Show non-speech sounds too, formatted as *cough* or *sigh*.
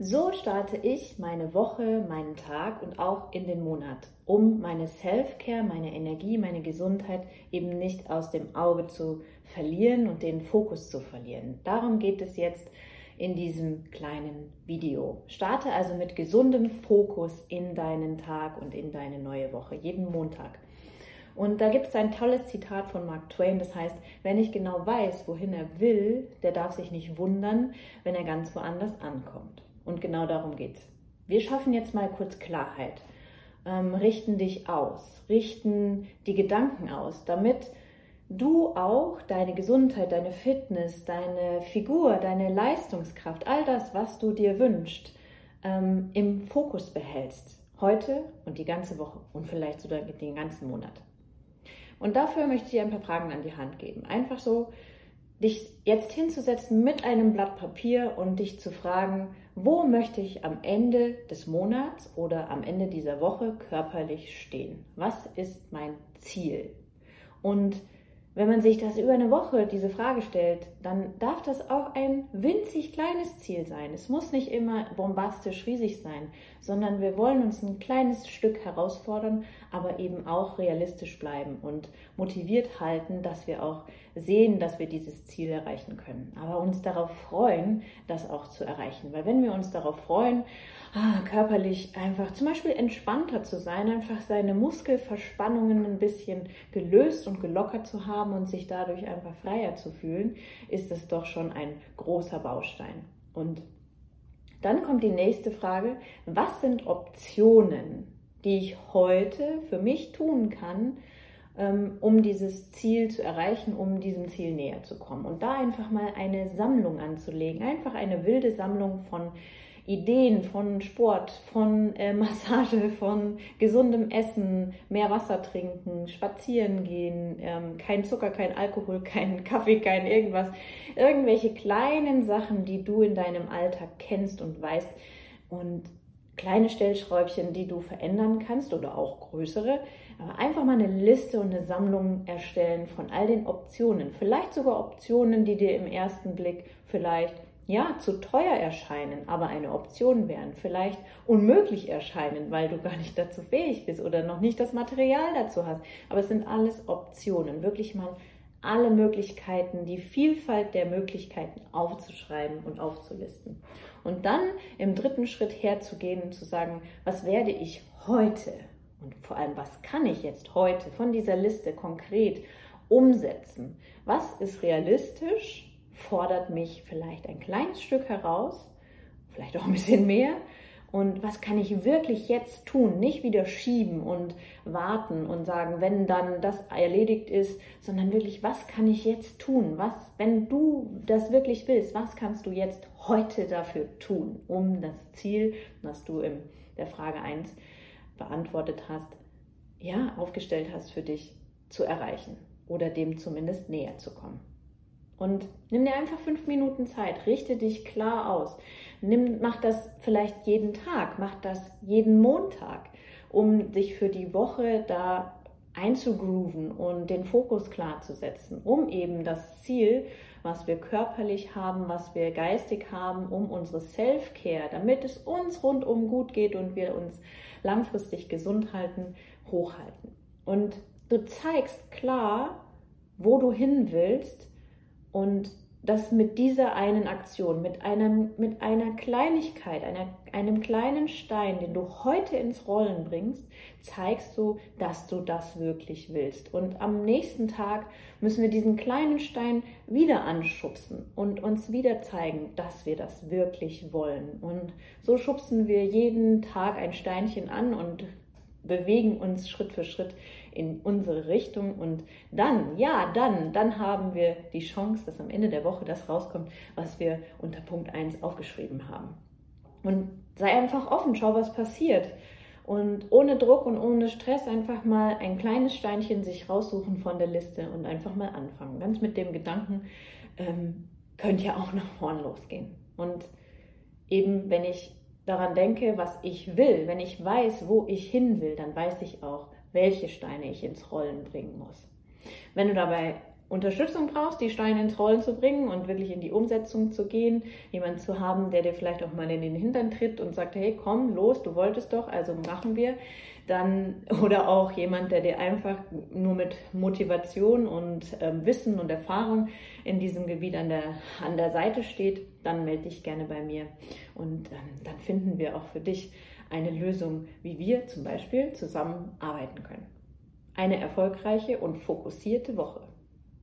So starte ich meine Woche, meinen Tag und auch in den Monat, um meine Self-Care, meine Energie, meine Gesundheit eben nicht aus dem Auge zu verlieren und den Fokus zu verlieren. Darum geht es jetzt in diesem kleinen Video. Starte also mit gesundem Fokus in deinen Tag und in deine neue Woche, jeden Montag. Und da gibt es ein tolles Zitat von Mark Twain, das heißt, wenn ich genau weiß, wohin er will, der darf sich nicht wundern, wenn er ganz woanders ankommt. Und genau darum geht's. Wir schaffen jetzt mal kurz Klarheit, ähm, richten dich aus, richten die Gedanken aus, damit du auch deine Gesundheit, deine Fitness, deine Figur, deine Leistungskraft, all das, was du dir wünschst, ähm, im Fokus behältst. Heute und die ganze Woche und vielleicht sogar den ganzen Monat. Und dafür möchte ich dir ein paar Fragen an die Hand geben. Einfach so, dich jetzt hinzusetzen mit einem Blatt Papier und dich zu fragen, wo möchte ich am Ende des Monats oder am Ende dieser Woche körperlich stehen? Was ist mein Ziel? Und wenn man sich das über eine Woche diese Frage stellt, dann darf das auch ein winzig kleines Ziel sein. Es muss nicht immer bombastisch riesig sein, sondern wir wollen uns ein kleines Stück herausfordern, aber eben auch realistisch bleiben und motiviert halten, dass wir auch sehen, dass wir dieses Ziel erreichen können. Aber uns darauf freuen, das auch zu erreichen. Weil wenn wir uns darauf freuen, ah, körperlich einfach zum Beispiel entspannter zu sein, einfach seine Muskelverspannungen ein bisschen gelöst und gelockert zu haben und sich dadurch einfach freier zu fühlen, ist es doch schon ein großer Baustein. Und dann kommt die nächste Frage, was sind Optionen, die ich heute für mich tun kann, ähm, um dieses Ziel zu erreichen, um diesem Ziel näher zu kommen. Und da einfach mal eine Sammlung anzulegen, einfach eine wilde Sammlung von Ideen von Sport, von äh, *laughs* Massage, von gesundem Essen, mehr Wasser trinken, spazieren gehen, ähm, kein Zucker, kein Alkohol, *laughs* kein Kaffee, kein irgendwas. Irgendwelche kleinen Sachen, die du in deinem Alltag kennst und weißt und kleine Stellschräubchen, die du verändern kannst oder auch größere. Aber einfach mal eine Liste und eine Sammlung erstellen von all den Optionen. Vielleicht sogar Optionen, die dir im ersten Blick vielleicht ja, zu teuer erscheinen, aber eine Option wären, vielleicht unmöglich erscheinen, weil du gar nicht dazu fähig bist oder noch nicht das Material dazu hast. Aber es sind alles Optionen, wirklich mal alle Möglichkeiten, die Vielfalt der Möglichkeiten aufzuschreiben und aufzulisten. Und dann im dritten Schritt herzugehen und zu sagen, was werde ich heute und vor allem, was kann ich jetzt heute von dieser Liste konkret umsetzen? Was ist realistisch? fordert mich vielleicht ein kleines Stück heraus, vielleicht auch ein bisschen mehr. Und was kann ich wirklich jetzt tun? Nicht wieder schieben und warten und sagen, wenn dann das erledigt ist, sondern wirklich, was kann ich jetzt tun? Was, wenn du das wirklich willst, was kannst du jetzt heute dafür tun, um das Ziel, das du in der Frage 1 beantwortet hast, ja, aufgestellt hast für dich zu erreichen oder dem zumindest näher zu kommen? Und nimm dir einfach fünf Minuten Zeit, richte dich klar aus. Nimm, mach das vielleicht jeden Tag, mach das jeden Montag, um dich für die Woche da einzugrooven und den Fokus klar zu setzen, um eben das Ziel, was wir körperlich haben, was wir geistig haben, um unsere Self-Care, damit es uns rundum gut geht und wir uns langfristig gesund halten, hochhalten. Und du zeigst klar, wo du hin willst, und das mit dieser einen Aktion, mit, einem, mit einer Kleinigkeit, einer, einem kleinen Stein, den du heute ins Rollen bringst, zeigst du, dass du das wirklich willst. Und am nächsten Tag müssen wir diesen kleinen Stein wieder anschubsen und uns wieder zeigen, dass wir das wirklich wollen. Und so schubsen wir jeden Tag ein Steinchen an und bewegen uns Schritt für Schritt in unsere Richtung und dann, ja, dann, dann haben wir die Chance, dass am Ende der Woche das rauskommt, was wir unter Punkt 1 aufgeschrieben haben. Und sei einfach offen, schau, was passiert. Und ohne Druck und ohne Stress einfach mal ein kleines Steinchen sich raussuchen von der Liste und einfach mal anfangen. Ganz mit dem Gedanken, ähm, könnte ja auch nach vorn losgehen. Und eben, wenn ich daran denke, was ich will, wenn ich weiß, wo ich hin will, dann weiß ich auch, welche Steine ich ins Rollen bringen muss. Wenn du dabei Unterstützung brauchst, die Steine ins Rollen zu bringen und wirklich in die Umsetzung zu gehen, jemanden zu haben, der dir vielleicht auch mal in den Hintern tritt und sagt, hey, komm, los, du wolltest doch, also machen wir, dann oder auch jemand, der dir einfach nur mit Motivation und ähm, Wissen und Erfahrung in diesem Gebiet an der, an der Seite steht, dann melde dich gerne bei mir und ähm, dann finden wir auch für dich eine Lösung, wie wir zum Beispiel zusammen arbeiten können. Eine erfolgreiche und fokussierte Woche.